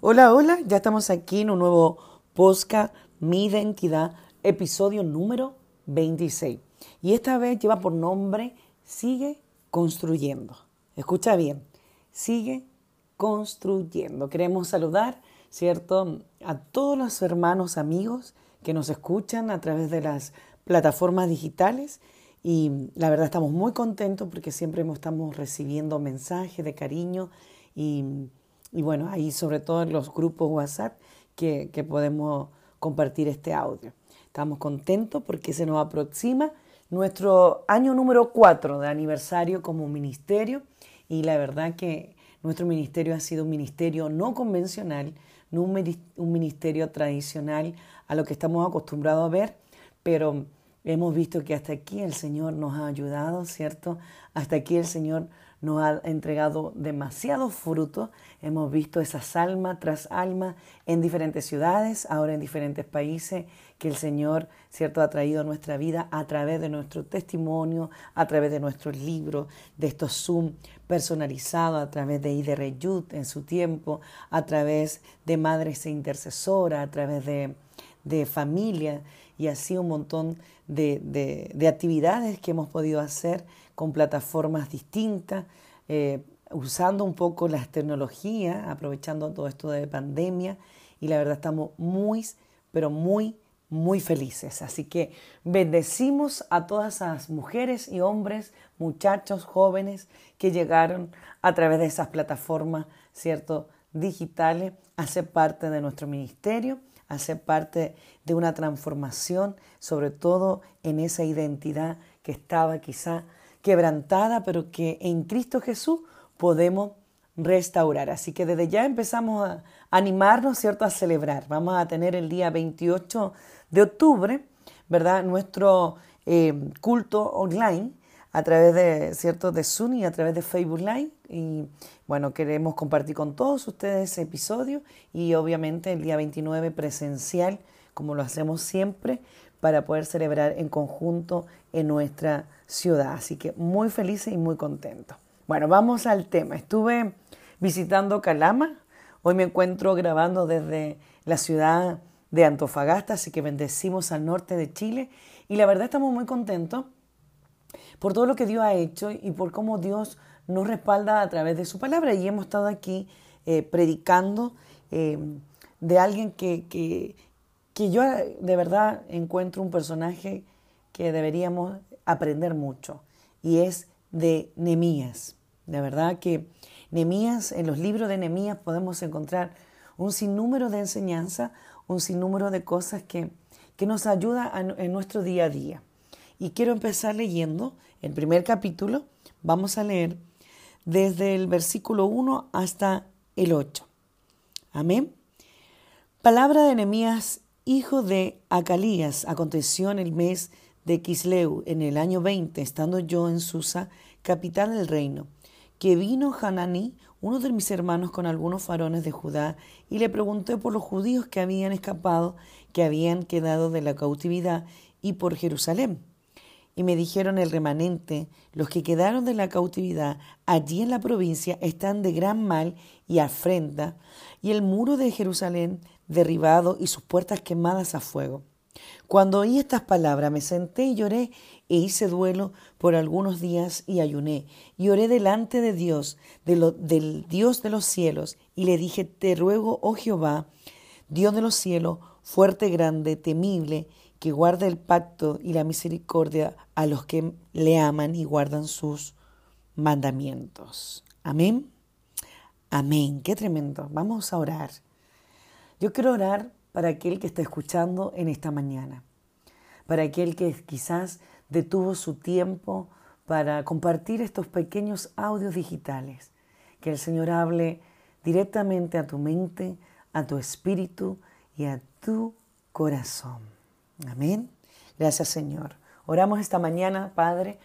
Hola, hola, ya estamos aquí en un nuevo Posca Mi Identidad, episodio número 26. Y esta vez lleva por nombre Sigue construyendo. Escucha bien, sigue construyendo. Queremos saludar, ¿cierto?, a todos los hermanos, amigos que nos escuchan a través de las plataformas digitales. Y la verdad estamos muy contentos porque siempre estamos recibiendo mensajes de cariño y, y bueno, ahí sobre todo en los grupos WhatsApp que, que podemos compartir este audio. Estamos contentos porque se nos aproxima nuestro año número 4 de aniversario como ministerio y la verdad que nuestro ministerio ha sido un ministerio no convencional, no un ministerio tradicional a lo que estamos acostumbrados a ver, pero hemos visto que hasta aquí el Señor nos ha ayudado, ¿cierto? Hasta aquí el Señor nos ha entregado demasiados frutos. Hemos visto esas almas tras alma en diferentes ciudades, ahora en diferentes países, que el Señor, ¿cierto?, ha traído a nuestra vida a través de nuestro testimonio, a través de nuestros libros, de estos Zoom personalizados, a través de Iderreyut en su tiempo, a través de Madres e Intercesoras, a través de, de familia y así un montón de, de, de actividades que hemos podido hacer con plataformas distintas, eh, usando un poco las tecnologías, aprovechando todo esto de pandemia y la verdad estamos muy, pero muy, muy felices. Así que bendecimos a todas esas mujeres y hombres, muchachos, jóvenes que llegaron a través de esas plataformas, ¿cierto? Digitales a ser parte de nuestro ministerio, a ser parte de una transformación, sobre todo en esa identidad que estaba quizá quebrantada, pero que en Cristo Jesús podemos restaurar. Así que desde ya empezamos a animarnos, ¿cierto?, a celebrar. Vamos a tener el día 28 de octubre, ¿verdad?, nuestro eh, culto online a través de, ¿cierto?, de y a través de Facebook Live. Y bueno, queremos compartir con todos ustedes ese episodio y obviamente el día 29 presencial, como lo hacemos siempre, para poder celebrar en conjunto en nuestra ciudad. Así que muy felices y muy contentos. Bueno, vamos al tema. Estuve visitando Calama. Hoy me encuentro grabando desde la ciudad de Antofagasta, así que bendecimos al norte de Chile. Y la verdad estamos muy contentos por todo lo que Dios ha hecho y por cómo Dios nos respalda a través de su palabra. Y hemos estado aquí eh, predicando eh, de alguien que, que, que yo de verdad encuentro un personaje que deberíamos aprender mucho y es de Nemías. De verdad que Nemías, en los libros de Nemías podemos encontrar un sinnúmero de enseñanza, un sinnúmero de cosas que, que nos ayudan en nuestro día a día. Y quiero empezar leyendo el primer capítulo. Vamos a leer desde el versículo 1 hasta el 8. Amén. Palabra de Nemías hijo de Acalías, aconteció en el mes de Quisleu, en el año 20, estando yo en Susa, capital del reino, que vino Hananí, uno de mis hermanos, con algunos varones de Judá, y le pregunté por los judíos que habían escapado, que habían quedado de la cautividad, y por Jerusalén. Y me dijeron el remanente, los que quedaron de la cautividad allí en la provincia están de gran mal y afrenta, y el muro de Jerusalén derribado y sus puertas quemadas a fuego. Cuando oí estas palabras me senté y lloré e hice duelo por algunos días y ayuné y oré delante de Dios, del Dios de los cielos, y le dije, te ruego, oh Jehová, Dios de los cielos, fuerte, grande, temible, que guarda el pacto y la misericordia a los que le aman y guardan sus mandamientos. Amén. Amén. Qué tremendo. Vamos a orar. Yo quiero orar para aquel que está escuchando en esta mañana, para aquel que quizás detuvo su tiempo para compartir estos pequeños audios digitales. Que el Señor hable directamente a tu mente, a tu espíritu y a tu corazón. Amén. Gracias Señor. Oramos esta mañana, Padre,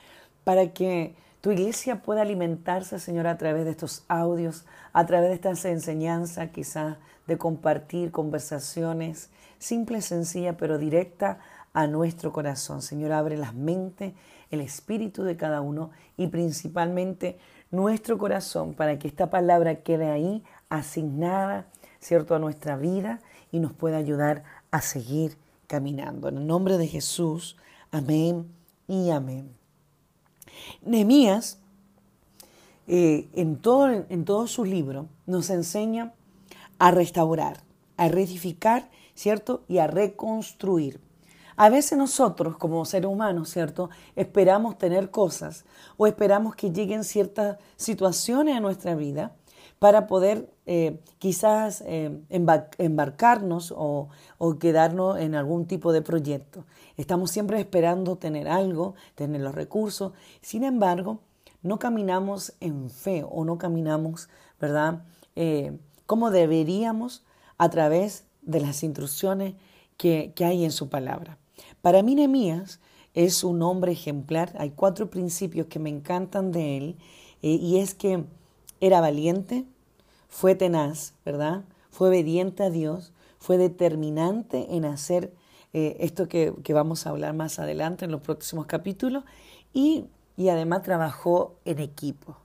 para que tu iglesia pueda alimentarse, Señor, a través de estos audios, a través de estas enseñanzas, quizás de compartir conversaciones, simple, sencilla, pero directa a nuestro corazón. Señor, abre las mentes, el espíritu de cada uno y principalmente nuestro corazón para que esta palabra quede ahí asignada, ¿cierto?, a nuestra vida y nos pueda ayudar a seguir caminando. En el nombre de Jesús, amén y amén. Nehemías, eh, en, todo, en todo su libro, nos enseña a restaurar, a reedificar, ¿cierto? Y a reconstruir. A veces nosotros, como seres humanos, ¿cierto? Esperamos tener cosas o esperamos que lleguen ciertas situaciones a nuestra vida para poder eh, quizás eh, embarcarnos o, quedarnos en algún tipo de proyecto. Estamos siempre esperando tener algo, tener los recursos. Sin embargo, no caminamos en fe o no caminamos, ¿verdad? Eh, como deberíamos a través de las instrucciones que, que hay en su palabra. Para mí, Nehemías es un hombre ejemplar. Hay cuatro principios que me encantan de él y es que era valiente, fue tenaz, ¿verdad? Fue obediente a Dios, fue determinante en hacer eh, esto que, vamos a hablar más adelante en los próximos capítulos y, además trabajó en equipo.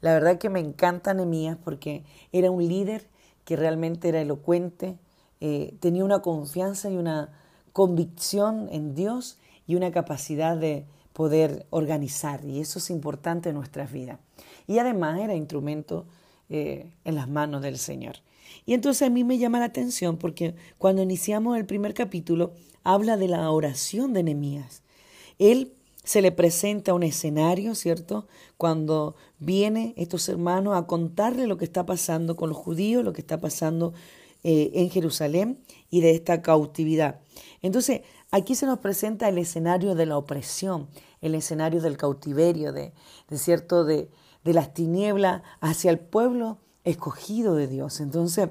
La verdad que me encanta Nehemías porque era un líder que realmente era elocuente, eh, tenía una confianza y una convicción en Dios y una capacidad de poder organizar y eso es importante en nuestras vidas. Y además era instrumento eh, en las manos del Señor. Y entonces a mí me llama la atención porque cuando iniciamos el primer capítulo habla de la oración de Nehemías. Él se le presenta un escenario, ¿cierto? Cuando viene estos hermanos a contarle lo que está pasando con los judíos, lo que está pasando eh, en Jerusalén y de esta cautividad. Entonces, aquí se nos presenta el escenario de la opresión, el escenario del cautiverio, de cierto, de, de las tinieblas hacia el pueblo escogido de Dios. Entonces,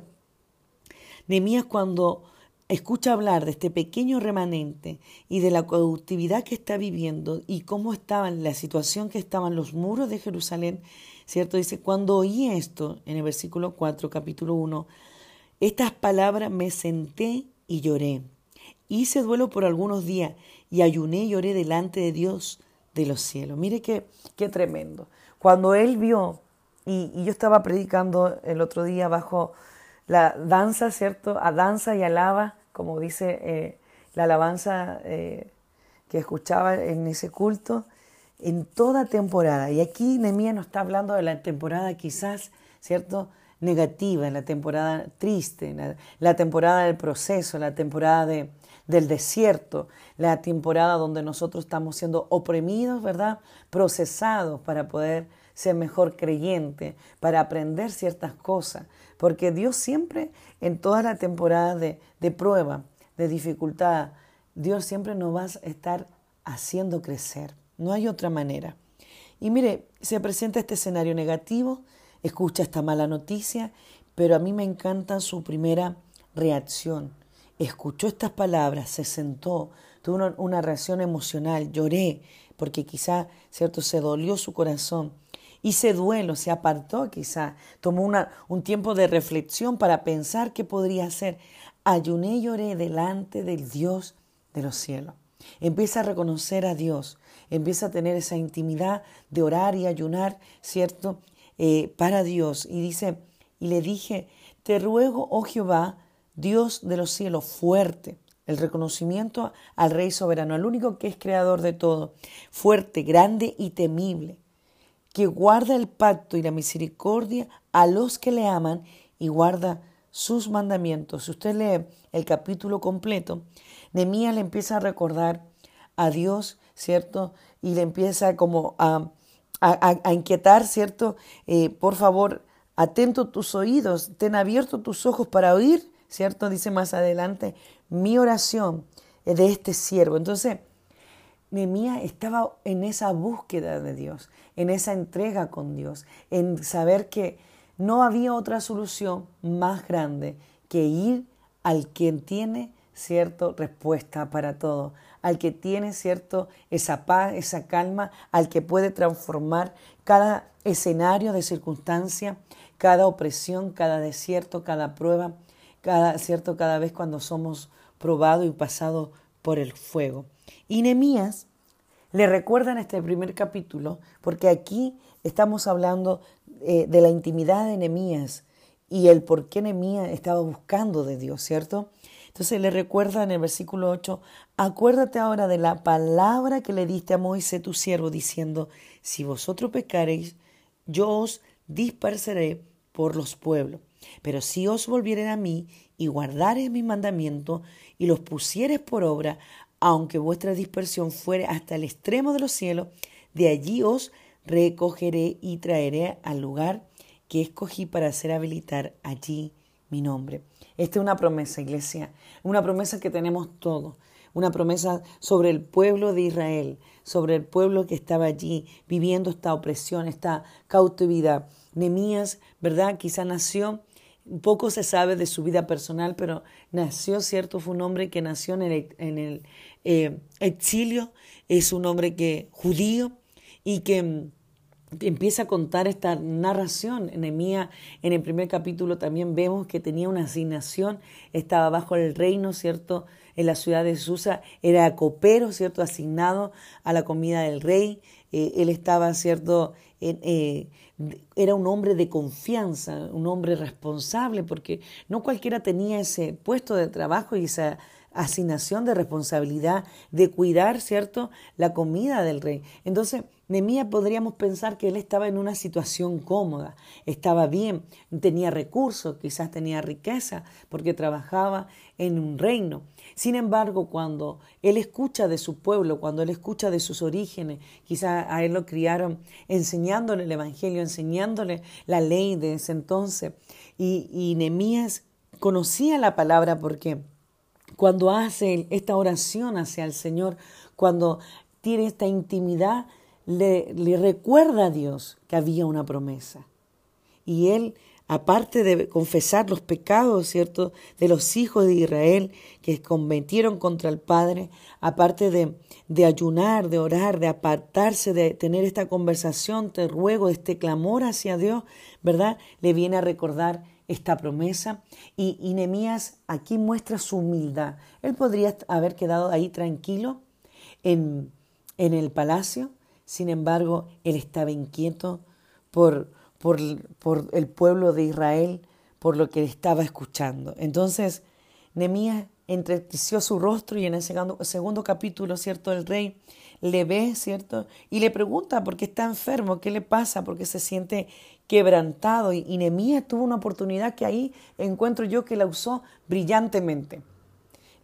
Nehemías cuando escucha hablar de este pequeño remanente y de la cautividad que está viviendo y cómo estaban, la situación que estaban los muros de Jerusalén, ¿cierto? Dice, cuando oí esto, en el versículo 4, capítulo 1, estas palabras me senté y lloré. Hice duelo por algunos días y ayuné y lloré delante de Dios de los cielos. Mire qué, qué tremendo. Cuando él vio, y, yo estaba predicando el otro día bajo la danza, ¿cierto? A danza y alaba, como dice eh, la alabanza eh, que escuchaba en ese culto, en toda temporada. Y aquí Nemía nos está hablando de la temporada quizás, ¿cierto? Negativa, la temporada triste, la, temporada del proceso, la temporada de, del desierto, la temporada donde nosotros estamos siendo oprimidos, ¿verdad? Procesados para poder ser mejor creyente, para aprender ciertas cosas, porque Dios siempre, en toda la temporada de, de prueba, de dificultad, Dios siempre nos va a estar haciendo crecer. No hay otra manera. Y mire, se presenta este escenario negativo, escucha esta mala noticia, pero a mí me encanta su primera reacción escuchó estas palabras, se sentó, tuvo una, reacción emocional, lloré, porque quizá, ¿cierto?, se dolió su corazón. Hice duelo, se apartó quizá, tomó un tiempo de reflexión para pensar qué podría hacer. Ayuné y lloré delante del Dios de los cielos. Empieza a reconocer a Dios, empieza a tener esa intimidad de orar y ayunar, ¿cierto?, eh, para Dios. Y dice, y le dije, te ruego, oh Jehová, Dios de los cielos fuerte, el reconocimiento al Rey soberano, al único que es creador de todo, fuerte, grande y temible, que guarda el pacto y la misericordia a los que le aman y guarda sus mandamientos. Si usted lee el capítulo completo, Nehemías le empieza a recordar a Dios, ¿cierto? Y le empieza como a, a, inquietar, ¿cierto? Eh, por favor, atento tus oídos, ten abiertos tus ojos para oír ¿cierto? Dice más adelante, mi oración es de este siervo. Entonces, Nehemías estaba en esa búsqueda de Dios, en esa entrega con Dios, en saber que no había otra solución más grande que ir al quien tiene cierto, respuesta para todo, al que tiene, cierto, esa paz, esa calma, al que puede transformar cada escenario de circunstancia, cada opresión, cada desierto, cada prueba, cada, cierto, cada vez cuando somos probados y pasados por el fuego. Y Nehemías le recuerda en este primer capítulo, porque aquí estamos hablando eh, de la intimidad de Nehemías y el por qué Nehemías estaba buscando de Dios, ¿cierto? Entonces le recuerda en el versículo 8, acuérdate ahora de la palabra que le diste a Moisés tu siervo, diciendo, si vosotros pecareis, yo os dispersaré por los pueblos. Pero si os volvieren a mí y guardareis mis mandamientos y los pusieres por obra, aunque vuestra dispersión fuere hasta el extremo de los cielos, de allí os recogeré y traeré al lugar que escogí para hacer habilitar allí mi nombre. Esta es una promesa, iglesia, una promesa que tenemos todos, una promesa sobre el pueblo de Israel, sobre el pueblo que estaba allí viviendo esta opresión, esta cautividad. Nemías, ¿verdad? Quizá nació, poco se sabe de su vida personal, pero nació, ¿cierto? Fue un hombre que nació en el, en el eh, exilio, es un hombre que judío y que empieza a contar esta narración. En en el primer capítulo también vemos que tenía una asignación, estaba bajo el reino, ¿cierto? En la ciudad de Susa, era copero, ¿cierto? Asignado a la comida del rey. Eh, él estaba, ¿cierto? Eh, era un hombre de confianza, un hombre responsable, porque no cualquiera tenía ese puesto de trabajo y esa asignación de responsabilidad de cuidar, ¿cierto?, la comida del rey. Entonces, Nemías podríamos pensar que él estaba en una situación cómoda, estaba bien, tenía recursos, quizás tenía riqueza, porque trabajaba en un reino. Sin embargo, cuando él escucha de su pueblo, cuando él escucha de sus orígenes, quizás a él lo criaron enseñándole el Evangelio, enseñándole la ley de ese entonces, y, y Nemías conocía la palabra porque cuando hace esta oración hacia el Señor, cuando tiene esta intimidad, le, recuerda a Dios que había una promesa. Y él, aparte de confesar los pecados, ¿cierto?, de los hijos de Israel que cometieron contra el Padre, aparte de, de ayunar, de orar, de apartarse, de tener esta conversación, te ruego, este clamor hacia Dios, ¿verdad? Le viene a recordar esta promesa y, y Nemías aquí muestra su humildad. Él podría haber quedado ahí tranquilo en, en el palacio, sin embargo, él estaba inquieto por, por, por el pueblo de Israel, por lo que estaba escuchando. Entonces, Nemías entreteció su rostro y en el segundo, capítulo, ¿cierto? El rey le ve, ¿cierto? Y le pregunta por qué está enfermo, qué le pasa, por qué se siente quebrantado. Y, y tuvo una oportunidad que ahí encuentro yo que la usó brillantemente.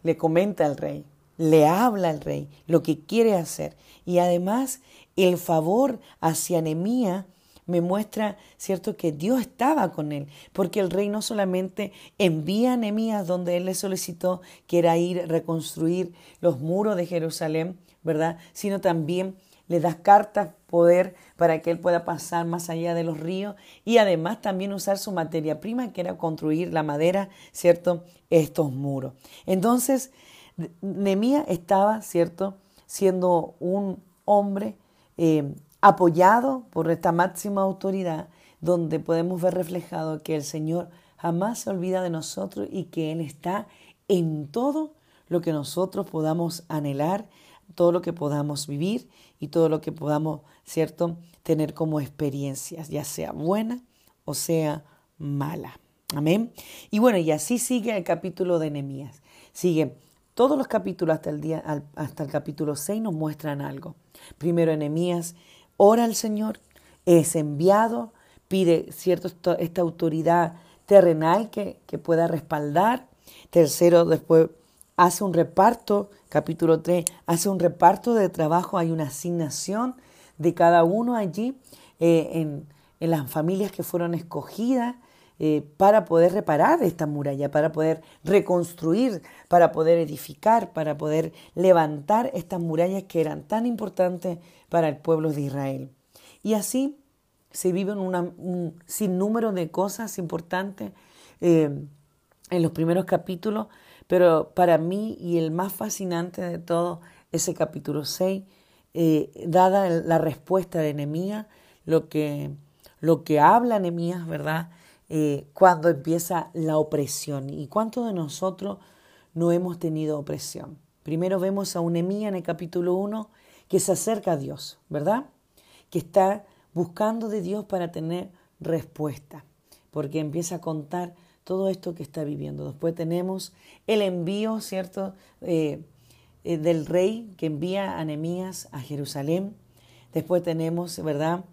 Le comenta al rey, le habla al rey lo que quiere hacer. Y además el favor hacia Nemía me muestra, ¿cierto?, que Dios estaba con él, porque el rey no solamente envía a Nehemías donde él le solicitó que era ir a reconstruir los muros de Jerusalén, ¿verdad?, sino también le da cartas, poder para que él pueda pasar más allá de los ríos y además también usar su materia prima, que era construir la madera, ¿cierto?, estos muros. Entonces, Nehemías estaba, ¿cierto?, siendo un hombre eh, apoyado por esta máxima autoridad, donde podemos ver reflejado que el Señor jamás se olvida de nosotros y que Él está en todo lo que nosotros podamos anhelar, todo lo que podamos vivir y todo lo que podamos, ¿cierto?, tener como experiencias, ya sea buena o sea mala. Amén. Y bueno, y así sigue el capítulo de Nehemías. Sigue todos los capítulos hasta el, día, hasta el capítulo 6 nos muestran algo. Primero, Enemías ora al Señor, es enviado, pide cierto, esta autoridad terrenal que, que pueda respaldar. Tercero, después hace un reparto, capítulo 3, hace un reparto de trabajo, hay una asignación de cada uno allí eh, en, en las familias que fueron escogidas eh, para poder reparar esta muralla, para poder reconstruir, para poder edificar, para poder levantar estas murallas que eran tan importantes para el pueblo de Israel. Y así se vive un sinnúmero de cosas importantes eh, en los primeros capítulos, Pero para mí y el más fascinante de todo, ese capítulo 6, eh, dada la respuesta de Nehemías, lo que, lo que habla Nehemías, ¿verdad? Eh, cuando empieza la opresión. ¿Y cuántos de nosotros no hemos tenido opresión? Primero vemos a un Nehemías en el capítulo 1 que se acerca a Dios, ¿verdad? Que está buscando de Dios para tener respuesta, porque empieza a contar todo esto que está viviendo. Después tenemos el envío, ¿cierto?, eh, eh, del rey que envía a Nehemías a Jerusalén. Después tenemos, ¿verdad?,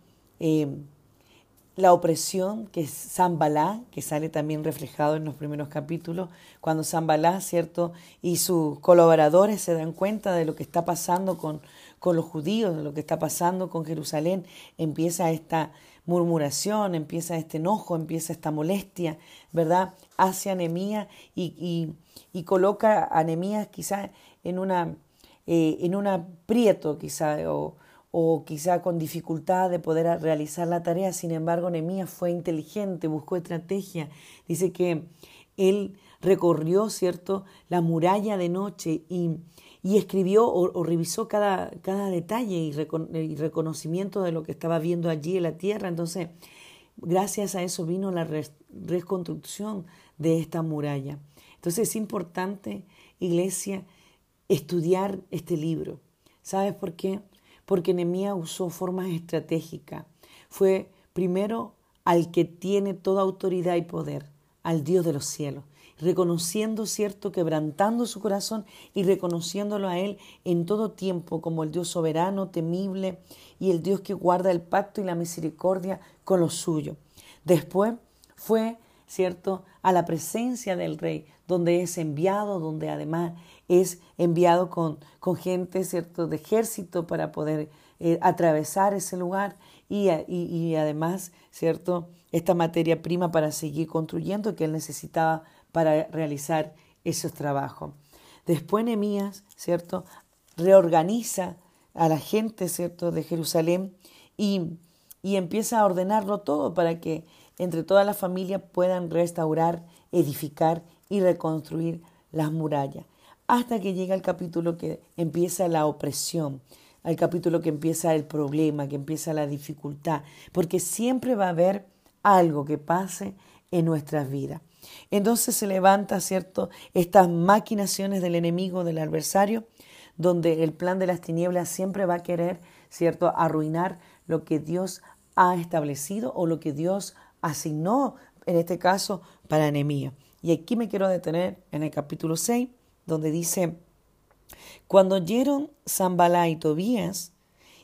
la opresión que es Zambalá, que sale también reflejado en los primeros capítulos, cuando Zambalá, ¿cierto?, y sus colaboradores se dan cuenta de lo que está pasando con, con los judíos, de lo que está pasando con Jerusalén, empieza esta murmuración, empieza este enojo, empieza esta molestia, ¿verdad?, hacia Nehemías y, y, coloca a Nehemías quizá en una, eh, en un aprieto, quizá, o, o quizá con dificultad de poder realizar la tarea. Sin embargo, Nehemías fue inteligente, buscó estrategia. Dice que él recorrió, ¿cierto?, la muralla de noche y, y escribió o, revisó cada, cada detalle y, reconocimiento de lo que estaba viendo allí en la tierra. Entonces, gracias a eso vino la reconstrucción de esta muralla. Entonces es importante, iglesia, estudiar este libro. ¿Sabes por qué? Porque Nehemías usó formas estratégicas. Fue primero al que tiene toda autoridad y poder, al Dios de los cielos, reconociendo, cierto, quebrantando su corazón y reconociéndolo a Él en todo tiempo como el Dios soberano, temible y el Dios que guarda el pacto y la misericordia con los suyos. Después fue, cierto, a la presencia del Rey, donde es enviado, donde además es enviado con, con gente, ¿cierto?, de ejército para poder eh, atravesar ese lugar y, y, además, ¿cierto?, esta materia prima para seguir construyendo que él necesitaba para realizar esos trabajos. Después Nehemías, ¿cierto?, reorganiza a la gente, ¿cierto?, de Jerusalén y, y empieza a ordenarlo todo para que entre todas las familias puedan restaurar, edificar y reconstruir las murallas hasta que llega el capítulo que empieza la opresión, al capítulo que empieza el problema, que empieza la dificultad, porque siempre va a haber algo que pase en nuestras vidas. Entonces se levanta, ¿cierto?, estas maquinaciones del enemigo, del adversario, donde el plan de las tinieblas siempre va a querer, ¿cierto?, arruinar lo que Dios ha establecido o lo que Dios asignó, en este caso, para enemigo. Y aquí me quiero detener en el capítulo 6, donde dice, cuando oyeron Zambalá y Tobías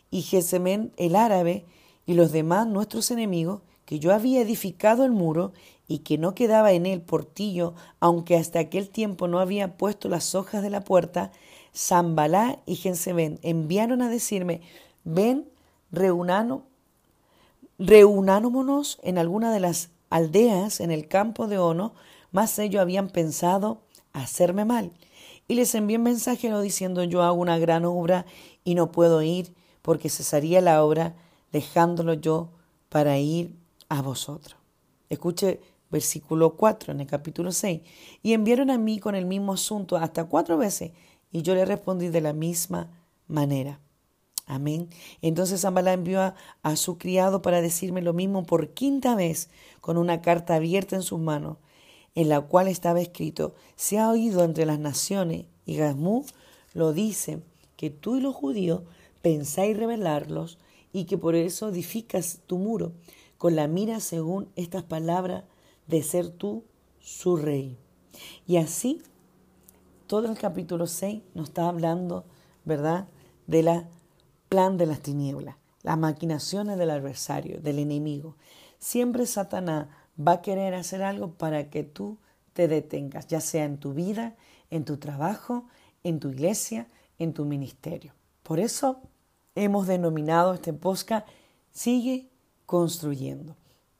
y Jesemén el árabe y los demás nuestros enemigos, que yo había edificado el muro y que no quedaba en él portillo, aunque hasta aquel tiempo no había puesto las hojas de la puerta, Zambalá y Jesemén enviaron a decirme, ven, reunano, reunámonos en alguna de las aldeas en el campo de Ono, mas ellos habían pensado hacerme mal y les envié un mensajero diciendo yo hago una gran obra y no puedo ir porque cesaría la obra dejándolo yo para ir a vosotros. Escuche versículo 4 en el capítulo 6. Y enviaron a mí con el mismo asunto hasta cuatro veces y yo le respondí de la misma manera. Amén. Entonces Zambalá envió a, su criado para decirme lo mismo por quinta vez con una carta abierta en sus manos en la cual estaba escrito, se ha oído entre las naciones, y Gazmú lo dice, que tú y los judíos pensáis rebelarlos y que por eso edificas tu muro, con la mira según estas palabras de ser tú su rey. Y así, todo el capítulo 6 nos está hablando, ¿verdad?, de la plan de las tinieblas, las maquinaciones del adversario, del enemigo. Siempre Satanás va a querer hacer algo para que tú te detengas, ya sea en tu vida, en tu trabajo, en tu iglesia, en tu ministerio. Por eso hemos denominado este posca Sigue construyendo.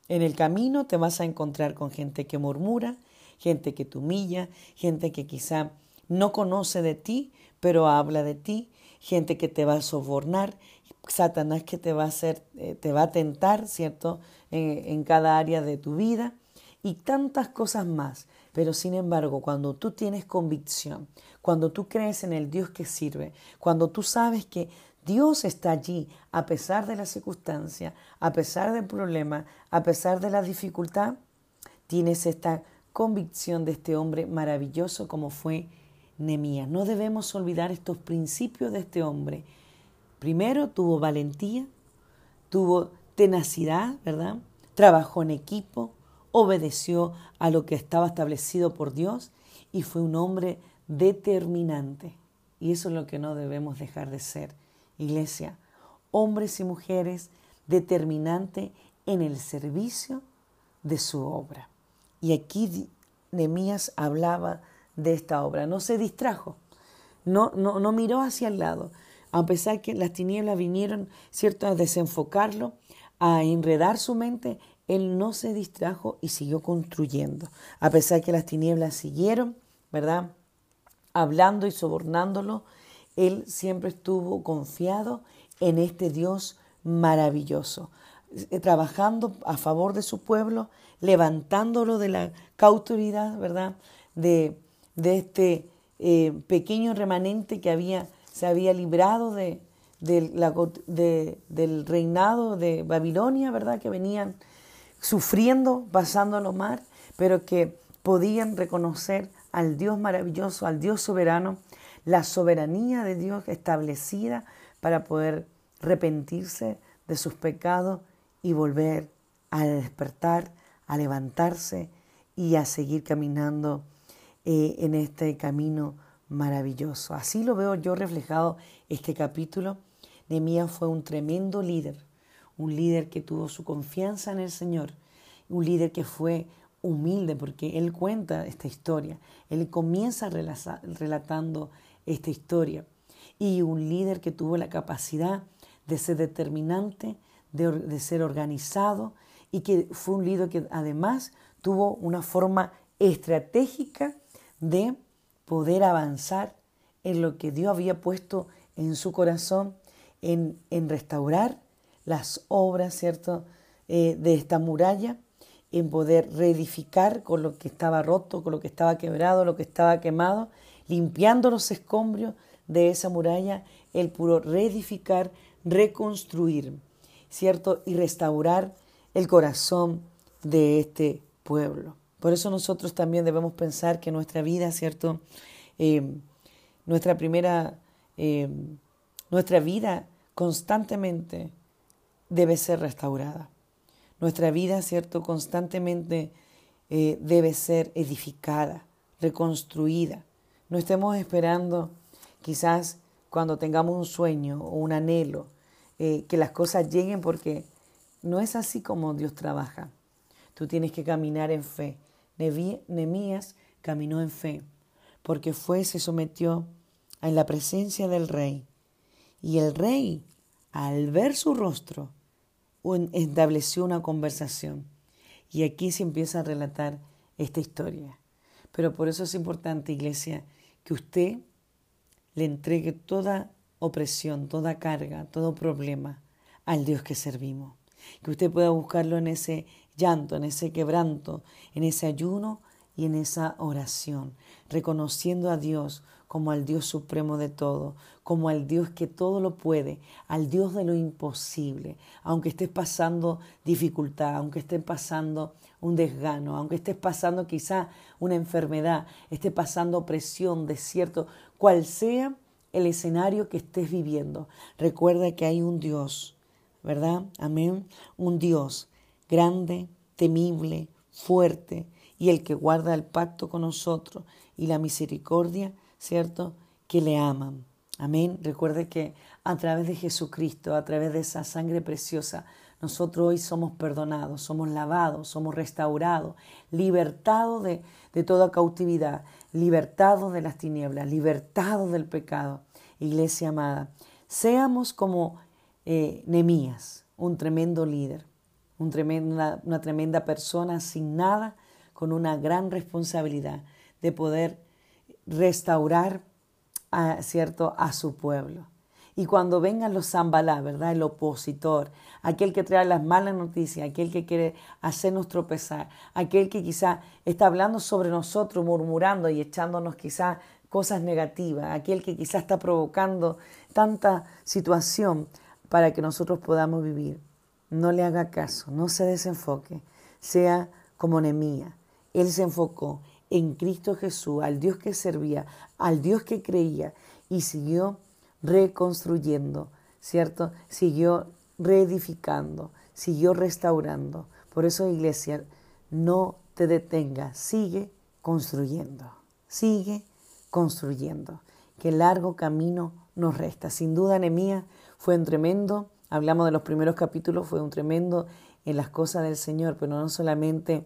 En el camino te vas a encontrar con gente que murmura, gente que te humilla, gente que quizá no conoce de ti, pero habla de ti, gente que te va a sobornar, Satanás que te va a hacer, eh, te va a tentar, ¿cierto? en cada área de tu vida y tantas cosas más Pero sin embargo, cuando tú tienes convicción, cuando tú crees en el Dios que sirve, cuando tú sabes que Dios está allí a pesar de la circunstancia, a pesar del problema, a pesar de la dificultad, tienes esta convicción de este hombre maravilloso como fue Nemías. No debemos olvidar estos principios de este hombre. Primero tuvo valentía, tuvo tenacidad, ¿verdad? Trabajó en equipo, obedeció a lo que estaba establecido por Dios y fue un hombre determinante. Y eso es lo que no debemos dejar de ser, iglesia. Hombres y mujeres determinantes en el servicio de su obra. Y aquí Nemías hablaba de esta obra. No se distrajo, no, no, no miró hacia el lado. A pesar que las tinieblas vinieron, ¿cierto?, a desenfocarlo, a enredar su mente, él no se distrajo y siguió construyendo. A pesar que las tinieblas siguieron, ¿verdad? Hablando y sobornándolo, él siempre estuvo confiado en este Dios maravilloso, eh, trabajando a favor de su pueblo, levantándolo de la cautividad, ¿verdad? De, de este eh, pequeño remanente que había, se había librado de, del reinado de Babilonia, ¿verdad? Que venían sufriendo, pasando los mar, pero que podían reconocer al Dios maravilloso, al Dios soberano, la soberanía de Dios establecida para poder arrepentirse de sus pecados y volver a despertar, a levantarse y a seguir caminando eh, en este camino maravilloso. Así lo veo yo reflejado este capítulo. Nehemías fue un tremendo líder, un líder que tuvo su confianza en el Señor, un líder que fue humilde porque él cuenta esta historia, él comienza relatando esta historia y un líder que tuvo la capacidad de ser determinante, de, de ser organizado y que fue un líder que además tuvo una forma estratégica de poder avanzar en lo que Dios había puesto en su corazón, en, en restaurar las obras, ¿cierto?, eh, de esta muralla, en poder reedificar con lo que estaba roto, con lo que estaba quebrado, lo que estaba quemado, limpiando los escombros de esa muralla, el puro reedificar, reconstruir, ¿cierto? Y restaurar el corazón de este pueblo. Por eso nosotros también debemos pensar que nuestra vida, ¿cierto? Eh, nuestra primera, eh, nuestra vida constantemente debe ser restaurada. Nuestra vida, ¿cierto? Constantemente eh, debe ser edificada, reconstruida. No estemos esperando quizás cuando tengamos un sueño o un anhelo, que las cosas lleguen porque no es así como Dios trabaja. Tú tienes que caminar en fe. Nemías caminó en fe, porque fue, se sometió en la presencia del rey. Y el rey, al ver su rostro, estableció una conversación. Y aquí se empieza a relatar esta historia. Pero por eso es importante, iglesia, que usted le entregue toda opresión, toda carga, todo problema al Dios que servimos. Que usted pueda buscarlo en ese llanto, en ese quebranto, en ese ayuno y en esa oración, reconociendo a Dios como al Dios supremo de todo, como al Dios que todo lo puede, al Dios de lo imposible, aunque estés pasando dificultad, aunque estés pasando un desgano, aunque estés pasando quizá una enfermedad, estés pasando opresión, desierto, cual sea el escenario que estés viviendo. Recuerda que hay un Dios, ¿verdad? Amén. Un Dios grande, temible, fuerte, y el que guarda el pacto con nosotros y la misericordia, ¿cierto? Que le aman. Amén. Recuerde que a través de Jesucristo, a través de esa sangre preciosa, nosotros hoy somos perdonados, somos lavados, somos restaurados, libertados de, de toda cautividad, libertados de las tinieblas, libertados del pecado. Iglesia amada, seamos como eh, Nemías, un tremendo líder, una tremenda persona sin nada, con una gran responsabilidad de poder restaurar a, ¿cierto? a su pueblo. Y cuando vengan los zambalá, ¿verdad? El opositor, aquel que trae las malas noticias, aquel que quiere hacernos tropezar, aquel que quizá está hablando sobre nosotros, murmurando y echándonos quizá cosas negativas, aquel que quizá está provocando tanta situación para que nosotros podamos vivir. No le haga caso, no se desenfoque, sea como Nemía. Él se enfocó en Cristo Jesús, al Dios que servía, al Dios que creía y siguió reconstruyendo, ¿cierto? Siguió reedificando, siguió restaurando. Por eso, iglesia, no te detengas, sigue construyendo, sigue construyendo. Qué largo camino nos resta. Sin duda, Nehemías fue un tremendo, hablamos de los primeros capítulos, fue un tremendo en las cosas del Señor, pero no solamente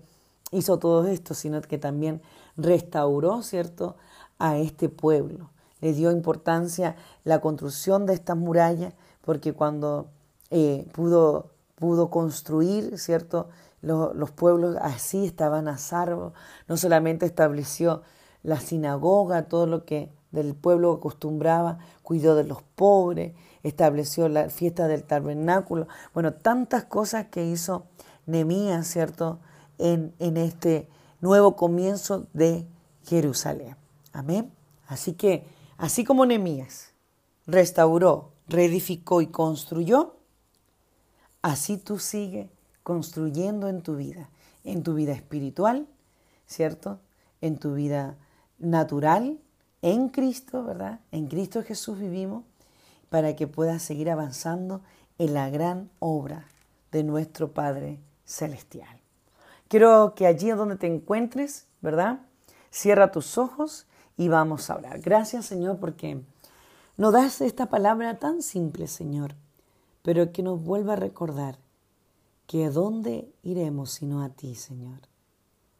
hizo todo esto, sino que también restauró, ¿cierto?, a este pueblo le dio importancia la construcción de estas murallas, porque cuando eh, pudo, pudo construir, ¿cierto? Los, pueblos así estaban a salvo, no solamente estableció la sinagoga, todo lo que del pueblo acostumbraba, cuidó de los pobres, estableció la fiesta del tabernáculo, bueno, tantas cosas que hizo Nemías, ¿cierto? En, en este nuevo comienzo de Jerusalén. Amén. Así que Así como Nehemías restauró, reedificó y construyó, así tú sigues construyendo en tu vida, en tu vida espiritual, ¿cierto? En tu vida natural, en Cristo, ¿verdad? En Cristo Jesús vivimos para que puedas seguir avanzando en la gran obra de nuestro Padre Celestial. Quiero que allí donde te encuentres, ¿verdad? Cierra tus ojos y vamos a hablar. Gracias Señor porque nos das esta palabra tan simple Señor, pero que nos vuelva a recordar que a dónde iremos sino a ti Señor.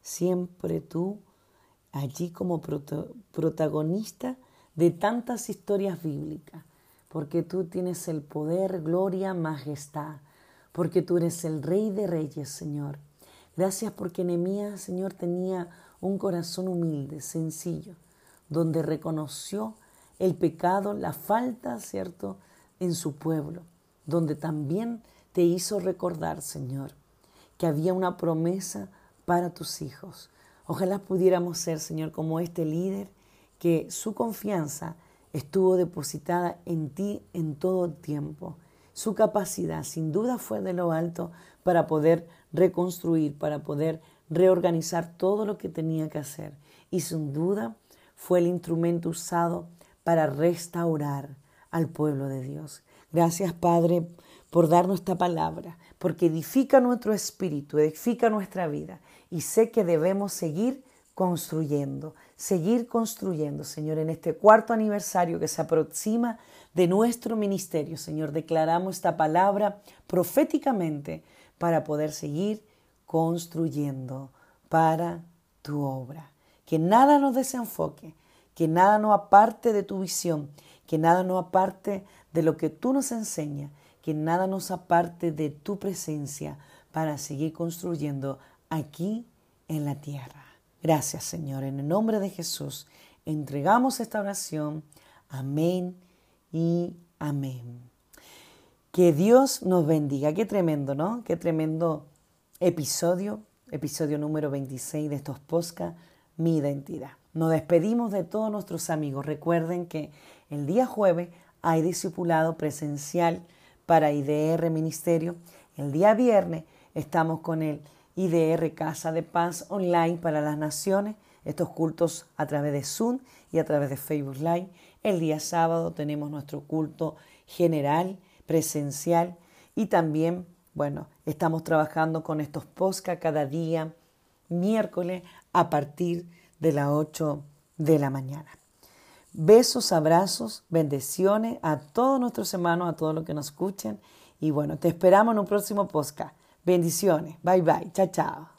Siempre tú allí como protagonista de tantas historias bíblicas, porque tú tienes el poder, gloria, majestad, porque tú eres el rey de reyes, Señor. Gracias porque Nehemías, Señor, tenía un corazón humilde, sencillo donde reconoció el pecado, la falta, ¿cierto?, en su pueblo, donde también te hizo recordar, Señor, que había una promesa para tus hijos. Ojalá pudiéramos ser, Señor, como este líder, que su confianza estuvo depositada en ti en todo tiempo. Su capacidad sin duda fue de lo alto para poder reconstruir, para poder reorganizar todo lo que tenía que hacer. Y sin duda fue el instrumento usado para restaurar al pueblo de Dios. Gracias, Padre, por darnos esta palabra, porque edifica nuestro espíritu, edifica nuestra vida. Y sé que debemos seguir construyendo, seguir construyendo, Señor, en este cuarto aniversario que se aproxima de nuestro ministerio. Señor, declaramos esta palabra proféticamente para poder seguir construyendo para tu obra que nada nos desenfoque, que nada nos aparte de tu visión, que nada nos aparte de lo que tú nos enseñas, que nada nos aparte de tu presencia para seguir construyendo aquí en la tierra. Gracias Señor, en el nombre de Jesús entregamos esta oración. Amén y amén. Que Dios nos bendiga. Qué tremendo, ¿no? Qué tremendo episodio, episodio número 26 de estos podcasts mi identidad. Nos despedimos de todos nuestros amigos. Recuerden que el día jueves hay discipulado presencial para IDR Ministerio. El día viernes estamos con el IDR Casa de Paz online para las naciones. Estos cultos a través de Zoom y a través de Facebook Live. El día sábado tenemos nuestro culto general, presencial y también, bueno, estamos trabajando con estos posca cada día, miércoles a partir de las 8 de la mañana. Besos, abrazos, bendiciones a todos nuestros hermanos, a todos los que nos escuchen. Y bueno, te esperamos en un próximo podcast. Bendiciones. Bye bye. Chao, chao.